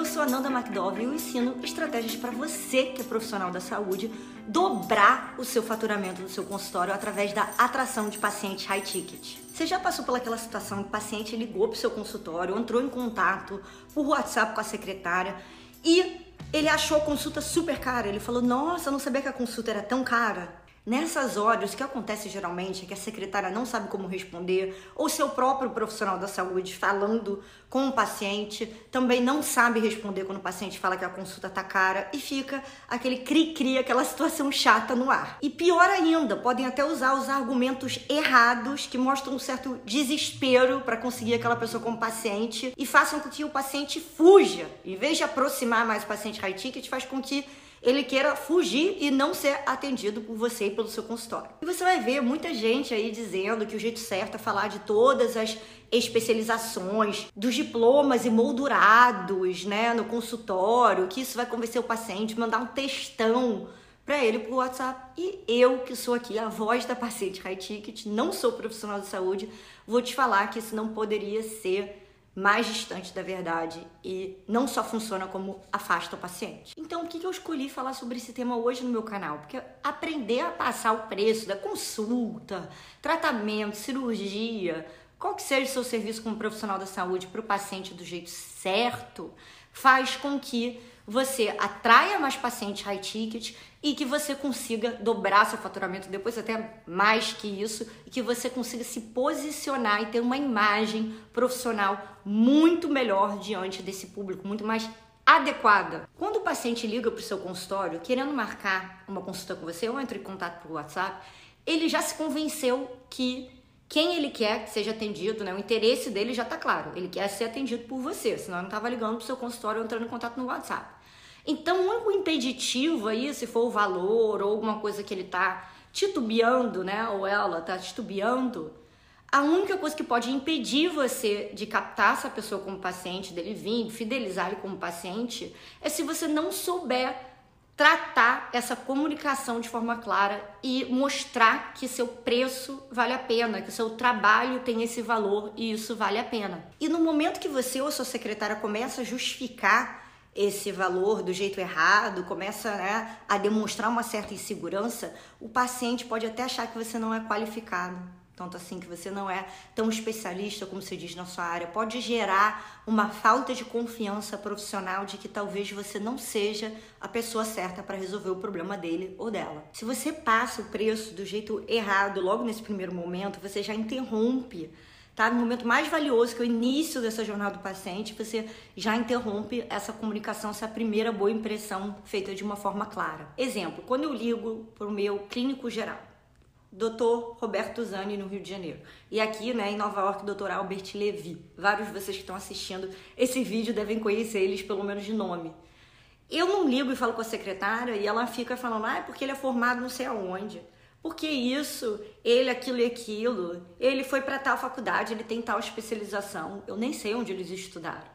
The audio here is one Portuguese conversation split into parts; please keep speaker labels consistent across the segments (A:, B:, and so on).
A: Eu sou a Nanda McDowell e eu ensino estratégias para você que é profissional da saúde dobrar o seu faturamento do seu consultório através da atração de pacientes high ticket. Você já passou pelaquela situação que o paciente ligou para o seu consultório, entrou em contato por WhatsApp com a secretária e ele achou a consulta super cara. Ele falou: Nossa, eu não sabia que a consulta era tão cara. Nessas horas, o que acontece geralmente é que a secretária não sabe como responder, ou seu próprio profissional da saúde falando com o paciente também não sabe responder quando o paciente fala que a consulta tá cara e fica aquele cri-cri, aquela situação chata no ar. E pior ainda, podem até usar os argumentos errados que mostram um certo desespero para conseguir aquela pessoa como paciente e façam com que o paciente fuja. Em vez de aproximar mais o paciente high ticket, faz com que ele queira fugir e não ser atendido por você e pelo seu consultório. E você vai ver muita gente aí dizendo que o jeito certo é falar de todas as especializações, dos diplomas emoldurados, né, no consultório, que isso vai convencer o paciente, mandar um textão para ele por WhatsApp. E eu, que sou aqui a voz da paciente high ticket, não sou profissional de saúde, vou te falar que isso não poderia ser mais distante da verdade e não só funciona como afasta o paciente. Então, o que eu escolhi falar sobre esse tema hoje no meu canal? Porque aprender a passar o preço da consulta, tratamento, cirurgia, qual que seja o seu serviço como profissional da saúde para o paciente do jeito certo, faz com que você atraia mais pacientes high ticket e que você consiga dobrar seu faturamento depois até mais que isso e que você consiga se posicionar e ter uma imagem profissional muito melhor diante desse público, muito mais adequada. Quando o paciente liga para o seu consultório querendo marcar uma consulta com você ou entra em contato por WhatsApp, ele já se convenceu que quem ele quer que seja atendido, né? O interesse dele já está claro. Ele quer ser atendido por você, senão ele não estava ligando para o seu consultório ou entrando em contato no WhatsApp. Então, o único impeditivo aí, se for o valor ou alguma coisa que ele está titubeando, né? Ou ela está titubeando, a única coisa que pode impedir você de captar essa pessoa como paciente, dele vir, fidelizar ele como paciente, é se você não souber tratar essa comunicação de forma clara e mostrar que seu preço vale a pena, que seu trabalho tem esse valor e isso vale a pena. E no momento que você ou sua secretária começa a justificar esse valor do jeito errado, começa né, a demonstrar uma certa insegurança, o paciente pode até achar que você não é qualificado. Tanto assim que você não é tão especialista como se diz na sua área, pode gerar uma falta de confiança profissional de que talvez você não seja a pessoa certa para resolver o problema dele ou dela. Se você passa o preço do jeito errado logo nesse primeiro momento, você já interrompe tá? No momento mais valioso, que é o início dessa jornada do paciente, você já interrompe essa comunicação, essa primeira boa impressão feita de uma forma clara. Exemplo, quando eu ligo para o meu clínico geral, Dr. Roberto Zani, no Rio de Janeiro. E aqui, né, em Nova York, Dr. Albert Levy. Vários de vocês que estão assistindo esse vídeo devem conhecer eles pelo menos de nome. Eu não ligo e falo com a secretária e ela fica falando, ah, é porque ele é formado não sei aonde. Porque isso, ele, aquilo e aquilo, ele foi para tal faculdade, ele tem tal especialização. Eu nem sei onde eles estudaram.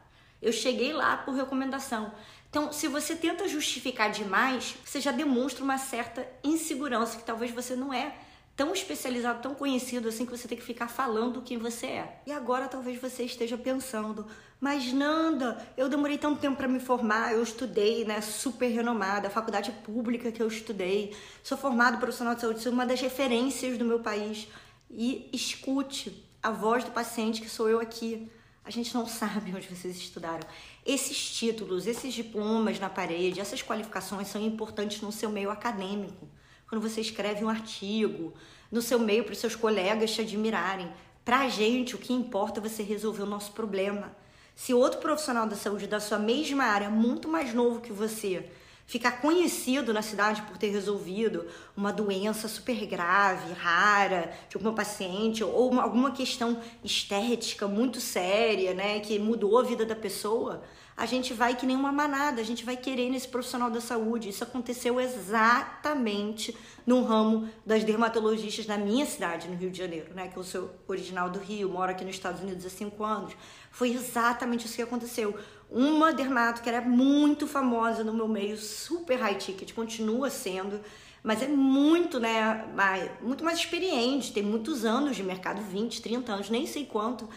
A: Eu cheguei lá por recomendação. Então, se você tenta justificar demais, você já demonstra uma certa insegurança que talvez você não é tão especializado, tão conhecido assim que você tem que ficar falando quem você é. E agora talvez você esteja pensando, mas Nanda, eu demorei tanto tempo para me formar, eu estudei, né, super renomada, faculdade pública que eu estudei, sou formado profissional de saúde, sou uma das referências do meu país. E escute a voz do paciente que sou eu aqui. A gente não sabe onde vocês estudaram. Esses títulos, esses diplomas na parede, essas qualificações são importantes no seu meio acadêmico quando você escreve um artigo no seu meio para os seus colegas te admirarem. Para a gente, o que importa é você resolver o nosso problema. Se outro profissional da saúde da sua mesma área, muito mais novo que você, ficar conhecido na cidade por ter resolvido uma doença super grave, rara, de alguma paciente, ou uma, alguma questão estética muito séria, né, que mudou a vida da pessoa, a gente vai que nem uma manada, a gente vai querer nesse profissional da saúde. Isso aconteceu exatamente no ramo das dermatologistas na minha cidade, no Rio de Janeiro, né? Que eu sou original do Rio, moro aqui nos Estados Unidos há cinco anos. Foi exatamente isso que aconteceu. Uma dermato que era muito famosa no meu meio, super high ticket, continua sendo, mas é muito, né, mais, muito mais experiente, tem muitos anos de mercado, 20, 30 anos, nem sei quanto.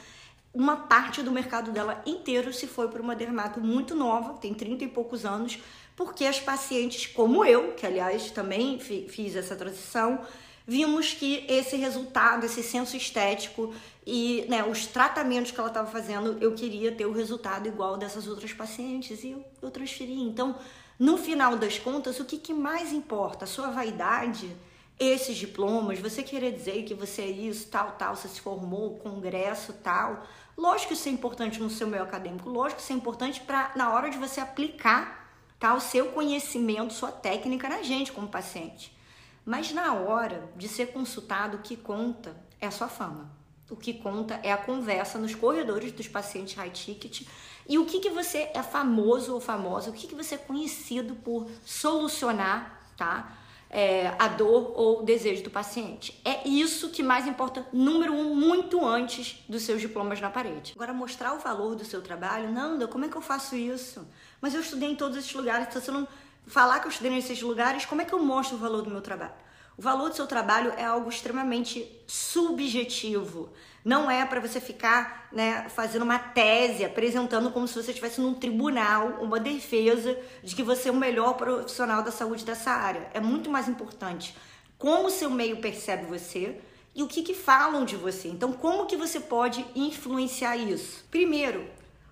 A: Uma parte do mercado dela inteiro se foi para uma dermato muito nova, tem 30 e poucos anos, porque as pacientes como eu, que aliás também fiz essa transição, vimos que esse resultado, esse senso estético e né, os tratamentos que ela estava fazendo, eu queria ter o resultado igual dessas outras pacientes e eu, eu transferi. Então, no final das contas, o que, que mais importa? A sua vaidade, esses diplomas, você querer dizer que você é isso, tal, tal, você se formou, congresso, tal. Lógico que isso é importante no seu meio acadêmico, lógico que isso é importante para na hora de você aplicar tá, o seu conhecimento, sua técnica na gente como paciente. Mas na hora de ser consultado, o que conta é a sua fama. O que conta é a conversa nos corredores dos pacientes high ticket e o que, que você é famoso ou famosa, o que, que você é conhecido por solucionar, tá? É, a dor ou o desejo do paciente. É isso que mais importa, número um, muito antes dos seus diplomas na parede. Agora, mostrar o valor do seu trabalho, Nanda, como é que eu faço isso? Mas eu estudei em todos esses lugares, se você não falar que eu estudei nesses lugares, como é que eu mostro o valor do meu trabalho? O valor do seu trabalho é algo extremamente subjetivo. Não é para você ficar né, fazendo uma tese, apresentando como se você estivesse num tribunal, uma defesa de que você é o melhor profissional da saúde dessa área. É muito mais importante como o seu meio percebe você e o que, que falam de você. Então, como que você pode influenciar isso? Primeiro,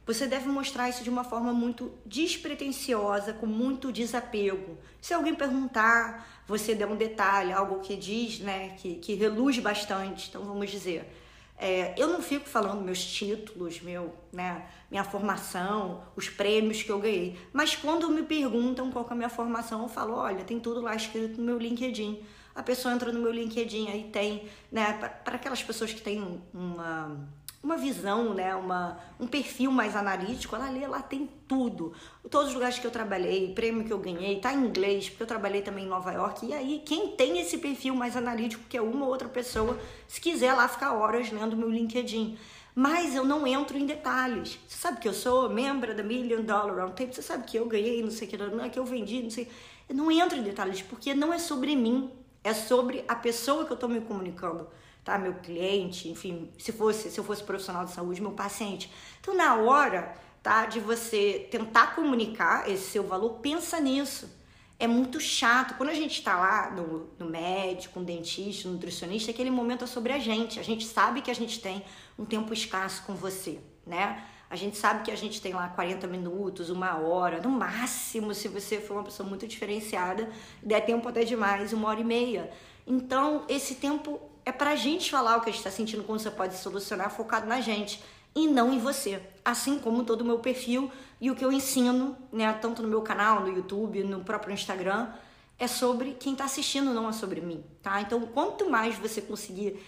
A: você deve mostrar isso de uma forma muito despretensiosa, com muito desapego. Se alguém perguntar, você der um detalhe, algo que diz, né, que, que reluz bastante. Então, vamos dizer, é, eu não fico falando meus títulos, meu, né, minha formação, os prêmios que eu ganhei. Mas quando me perguntam qual é a minha formação, eu falo, olha, tem tudo lá escrito no meu LinkedIn. A pessoa entra no meu LinkedIn, aí tem, né, para aquelas pessoas que têm uma uma visão, né, uma, um perfil mais analítico, ela lê, lá tem tudo. Todos os lugares que eu trabalhei, prêmio que eu ganhei, tá em inglês, porque eu trabalhei também em Nova York. E aí, quem tem esse perfil mais analítico, que é uma ou outra pessoa, se quiser lá ficar horas lendo meu LinkedIn. Mas eu não entro em detalhes. Você sabe que eu sou membro da Million Dollar Roundtable, você sabe que eu ganhei, não sei o que, não é que eu vendi, não sei. Eu não entro em detalhes, porque não é sobre mim, é sobre a pessoa que eu estou me comunicando tá? Meu cliente, enfim, se fosse, se eu fosse profissional de saúde, meu paciente. Então, na hora, tá, de você tentar comunicar esse seu valor, pensa nisso. É muito chato. Quando a gente está lá no, no médico, no dentista, no nutricionista, aquele momento é sobre a gente. A gente sabe que a gente tem um tempo escasso com você, né? A gente sabe que a gente tem lá 40 minutos, uma hora, no máximo, se você for uma pessoa muito diferenciada, der tempo até demais, uma hora e meia. Então, esse tempo é pra gente falar o que a gente tá sentindo, como você pode solucionar, focado na gente e não em você. Assim como todo o meu perfil e o que eu ensino, né, tanto no meu canal, no YouTube, no próprio Instagram, é sobre quem tá assistindo, não é sobre mim, tá? Então, quanto mais você conseguir,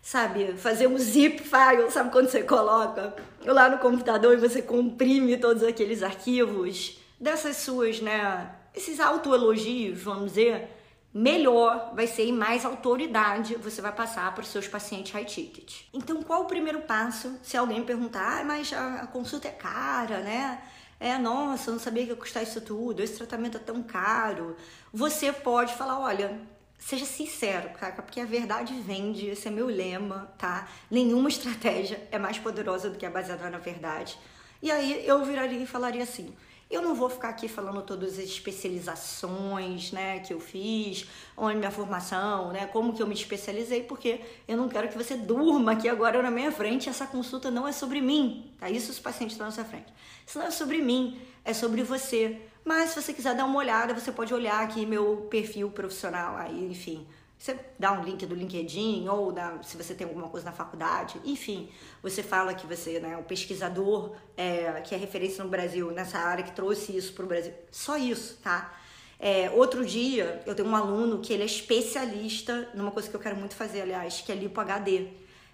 A: sabe, fazer um zip file, sabe quando você coloca lá no computador e você comprime todos aqueles arquivos dessas suas, né, esses autoelogios, vamos dizer, melhor vai ser e mais autoridade você vai passar para os seus pacientes high ticket. Então, qual o primeiro passo se alguém perguntar, ah, mas a, consulta é cara, né? É, nossa, eu não sabia que ia custar isso tudo, esse tratamento é tão caro. Você pode falar, olha, seja sincero, cara, porque a verdade vende, esse é meu lema, tá? Nenhuma estratégia é mais poderosa do que a baseada na verdade. E aí eu viraria e falaria assim: eu não vou ficar aqui falando todas as especializações, né, que eu fiz, onde minha formação, né, como que eu me especializei, porque eu não quero que você durma aqui agora na minha frente. Essa consulta não é sobre mim, tá? Isso os pacientes estão na sua frente. Isso não é sobre mim, é sobre você. Mas se você quiser dar uma olhada, você pode olhar aqui meu perfil profissional, aí, enfim, você dá um link do LinkedIn ou da, se você tem alguma coisa na faculdade, enfim, você fala que você é né, um pesquisador é, que é referência no Brasil nessa área que trouxe isso para o Brasil. Só isso, tá? É, outro dia eu tenho um aluno que ele é especialista numa coisa que eu quero muito fazer, aliás, que é lipo HD.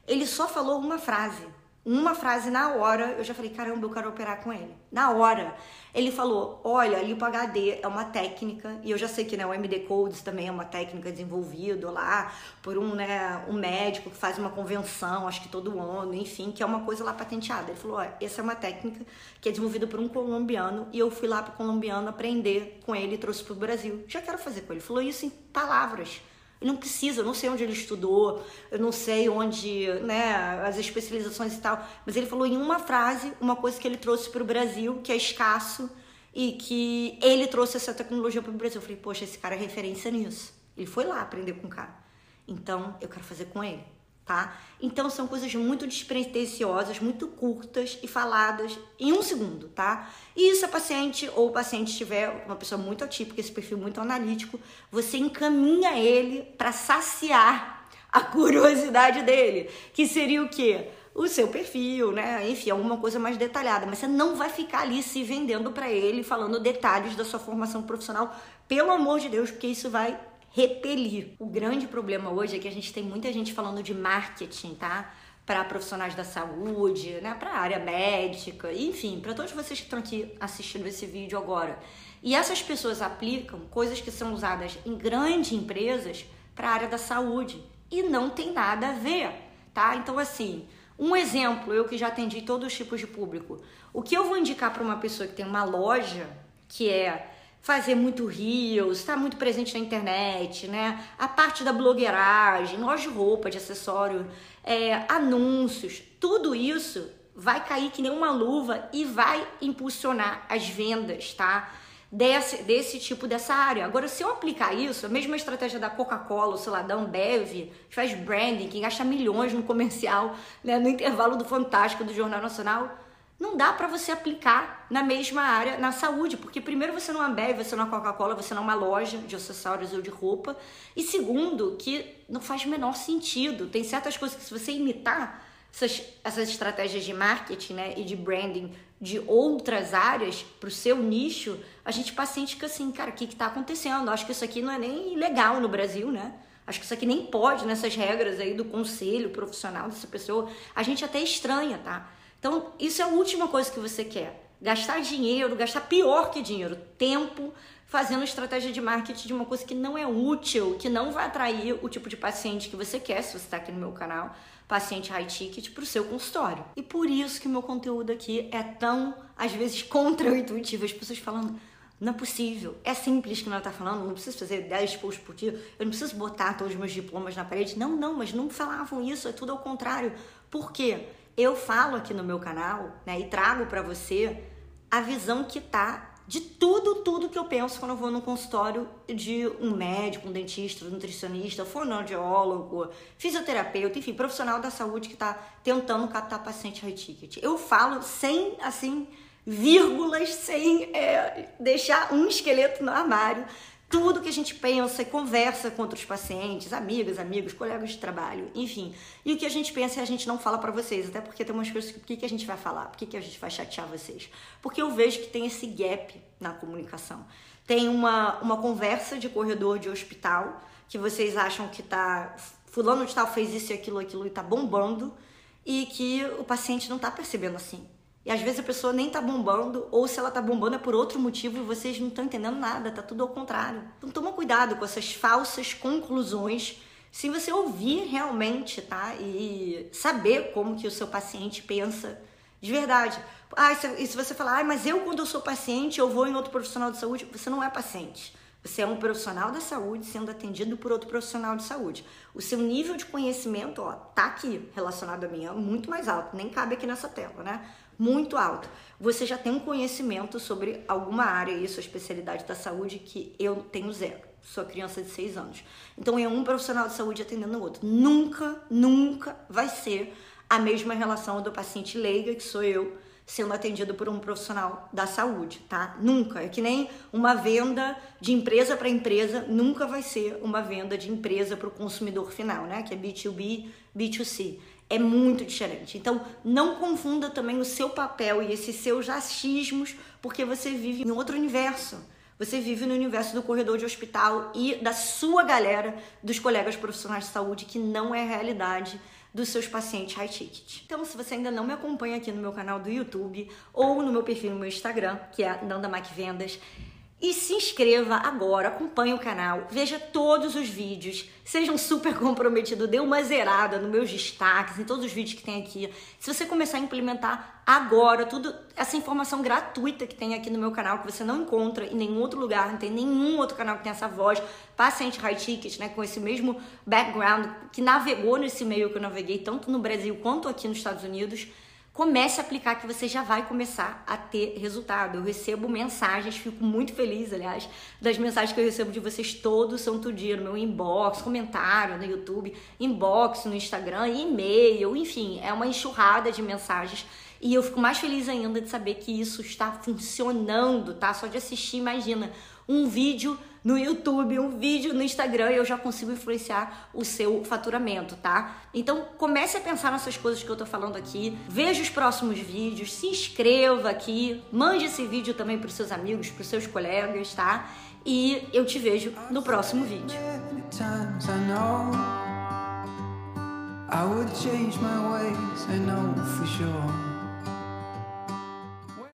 A: Ele só falou uma frase uma frase na hora, eu já falei, caramba, eu quero operar com ele. Na hora. Ele falou, olha, lipo HD é uma técnica, e eu já sei que né, o MD Codes também é uma técnica desenvolvida lá por um, né, um médico que faz uma convenção, acho que todo ano, enfim, que é uma coisa lá patenteada. Ele falou, olha, essa é uma técnica que é desenvolvida por um colombiano, e eu fui lá para o colombiano aprender com ele e trouxe para o Brasil. Já quero fazer com ele. Ele falou isso em palavras. Não precisa, eu não sei onde ele estudou, eu não sei onde, né, as especializações e tal, mas ele falou em uma frase uma coisa que ele trouxe para o Brasil, que é escasso, e que ele trouxe essa tecnologia para o Brasil. Eu falei, poxa, esse cara é referência nisso. Ele foi lá aprender com o cara. Então, eu quero fazer com ele tá? Então são coisas muito despretensiosas, muito curtas e faladas em um segundo, tá? E se a paciente ou o paciente tiver uma pessoa muito atípica, esse perfil muito analítico, você encaminha ele para saciar a curiosidade dele, que seria o quê? O seu perfil, né? Enfim, alguma coisa mais detalhada, mas você não vai ficar ali se vendendo para ele, falando detalhes da sua formação profissional, pelo amor de Deus, porque isso vai repelir. O grande problema hoje é que a gente tem muita gente falando de marketing, tá? Para profissionais da saúde, né? Para a área médica, enfim, para todos vocês que estão aqui assistindo esse vídeo agora. E essas pessoas aplicam coisas que são usadas em grandes empresas para a área da saúde e não tem nada a ver, tá? Então, assim, um exemplo, eu que já atendi todos os tipos de público, o que eu vou indicar para uma pessoa que tem uma loja que é fazer muito rios, estar tá muito presente na internet, né? A parte da blogueiragem, loja de roupa, de acessório, é, anúncios, tudo isso vai cair que nem uma luva e vai impulsionar as vendas, tá? Desse, desse tipo dessa área. Agora, se eu aplicar isso, a mesma estratégia da Coca-Cola, sei lá, Ambev, que faz branding, que gasta milhões no comercial, né, no intervalo do Fantástico do Jornal Nacional, não dá para você aplicar na mesma área, na saúde, porque primeiro você não é Ambev, você não é Coca-Cola, você não é uma loja de acessórios ou de roupa, e segundo, que não faz o menor sentido. Tem certas coisas que se você imitar essas, essas estratégias de marketing né, e de branding de outras áreas para o seu nicho, a gente paciente fica assim, cara, o que está acontecendo? Acho que isso aqui não é nem legal no Brasil, né? Acho que isso aqui nem pode nessas regras aí do conselho profissional dessa pessoa. A gente até estranha, tá? Então, isso é a última coisa que você quer. Gastar dinheiro, gastar pior que dinheiro, tempo fazendo estratégia de marketing de uma coisa que não é útil, que não vai atrair o tipo de paciente que você quer, se você está aqui no meu canal, paciente high ticket, para o seu consultório. E por isso que o meu conteúdo aqui é tão, às vezes, contra-intuitivo. As pessoas falando, não é possível, é simples que ela está falando, não preciso fazer 10 posts por dia, eu não preciso botar todos os meus diplomas na parede. Não, não, mas não falavam isso, é tudo ao contrário. Por quê? Eu falo aqui no meu canal, né, e trago para você a visão que tá de tudo, tudo que eu penso quando eu vou no consultório de um médico, um dentista, um nutricionista, fonoaudiólogo, fisioterapeuta, enfim, profissional da saúde que está tentando captar paciente high ticket. Eu falo sem, assim, vírgulas, sem é, deixar um esqueleto no armário, tudo que a gente pensa e conversa com outros pacientes, amigas, amigos, colegas de trabalho, enfim. E o que a gente pensa a gente não fala para vocês, até porque tem umas coisas que, por que, que a gente vai falar? Por que, que a gente vai chatear vocês? Porque eu vejo que tem esse gap na comunicação. Tem uma, uma conversa de corredor de hospital que vocês acham que tá fulano de tal fez isso e aquilo, aquilo e tá bombando e que o paciente não tá percebendo assim. E às vezes a pessoa nem tá bombando, ou se ela tá bombando é por outro motivo e vocês não estão entendendo nada, tá tudo ao contrário. Então toma cuidado com essas falsas conclusões, se você ouvir realmente, tá? E saber como que o seu paciente pensa de verdade. Ah, e se você falar, ah, mas eu quando eu sou paciente, eu vou em outro profissional de saúde, você não é paciente. Você é um profissional da saúde sendo atendido por outro profissional de saúde. O seu nível de conhecimento, ó, tá aqui relacionado a mim, é muito mais alto, nem cabe aqui nessa tela, né? Muito alto. Você já tem um conhecimento sobre alguma área e sua especialidade da saúde que eu tenho zero. Sou criança de 6 anos. Então é um profissional de saúde atendendo o outro. Nunca, nunca vai ser a mesma relação do paciente leiga, que sou eu, sendo atendido por um profissional da saúde, tá? Nunca. É que nem uma venda de empresa para empresa, nunca vai ser uma venda de empresa para o consumidor final, né? Que é B2B, B2C é muito diferente. Então, não confunda também o seu papel e esses seus achismos, porque você vive em outro universo. Você vive no universo do corredor de hospital e da sua galera, dos colegas profissionais de saúde, que não é a realidade dos seus pacientes high ticket. Então, se você ainda não me acompanha aqui no meu canal do YouTube ou no meu perfil no meu Instagram, que é Nanda Mac Vendas, E se inscreva agora, acompanhe o canal, veja todos os vídeos, seja um super comprometido, dê uma zerada nos meus destaques, em todos os vídeos que tem aqui. Se você começar a implementar agora tudo essa informação gratuita que tem aqui no meu canal, que você não encontra em nenhum outro lugar, não tem nenhum outro canal que tem essa voz, paciente high ticket, né, com esse mesmo background, que navegou nesse meio que eu naveguei tanto no Brasil quanto aqui nos Estados Unidos comece a aplicar que você já vai começar a ter resultado. Eu recebo mensagens, fico muito feliz, aliás, das mensagens que eu recebo de vocês todo santo dia no meu inbox, comentário no YouTube, inbox no Instagram, e-mail, enfim, é uma enxurrada de mensagens. E eu fico mais feliz ainda de saber que isso está funcionando, tá? Só de assistir, imagina, um vídeo no YouTube, um vídeo no Instagram eu já consigo influenciar o seu faturamento, tá? Então comece a pensar nessas coisas que eu tô falando aqui, veja os próximos vídeos, se inscreva aqui, mande esse vídeo também para seus amigos, para seus colegas, tá? E eu te vejo no próximo vídeo. I would change my ways, I know for sure.